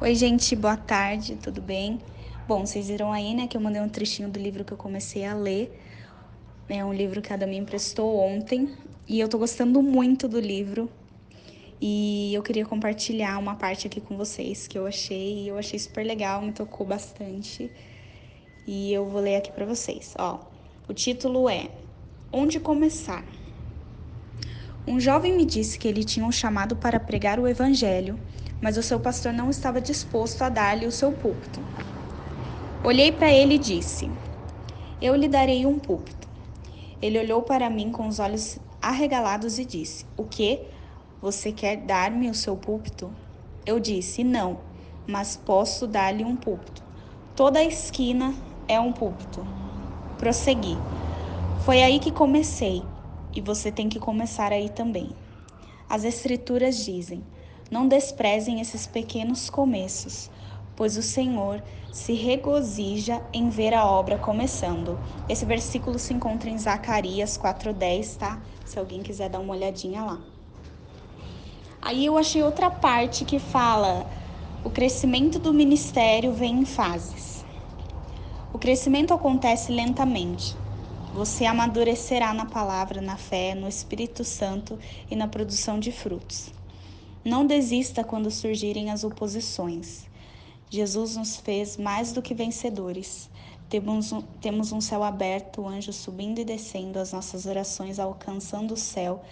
Oi, gente, boa tarde, tudo bem? Bom, vocês viram aí, né, que eu mandei um trechinho do livro que eu comecei a ler. É um livro que a Dami emprestou ontem e eu tô gostando muito do livro. E eu queria compartilhar uma parte aqui com vocês que eu achei, eu achei super legal, me tocou bastante. E eu vou ler aqui para vocês, ó. O título é Onde começar? Um jovem me disse que ele tinha um chamado para pregar o evangelho mas o seu pastor não estava disposto a dar-lhe o seu púlpito. Olhei para ele e disse: Eu lhe darei um púlpito. Ele olhou para mim com os olhos arregalados e disse: O que? Você quer dar-me o seu púlpito? Eu disse: Não, mas posso dar-lhe um púlpito. Toda a esquina é um púlpito. Prossegui. Foi aí que comecei, e você tem que começar aí também. As Escrituras dizem: não desprezem esses pequenos começos, pois o Senhor se regozija em ver a obra começando. Esse versículo se encontra em Zacarias 4:10, tá? Se alguém quiser dar uma olhadinha lá. Aí eu achei outra parte que fala: o crescimento do ministério vem em fases. O crescimento acontece lentamente. Você amadurecerá na palavra, na fé, no Espírito Santo e na produção de frutos. Não desista quando surgirem as oposições. Jesus nos fez mais do que vencedores. Temos um, temos um céu aberto, anjos subindo e descendo, as nossas orações alcançando o céu,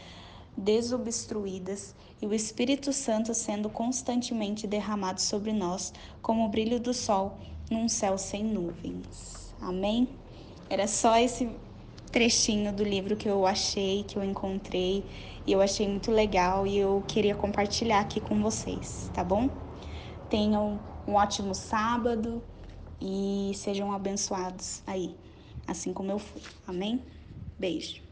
desobstruídas, e o Espírito Santo sendo constantemente derramado sobre nós, como o brilho do sol num céu sem nuvens. Amém? Era só esse trechinho do livro que eu achei, que eu encontrei e eu achei muito legal e eu queria compartilhar aqui com vocês, tá bom? Tenham um ótimo sábado e sejam abençoados aí, assim como eu fui. Amém? Beijo.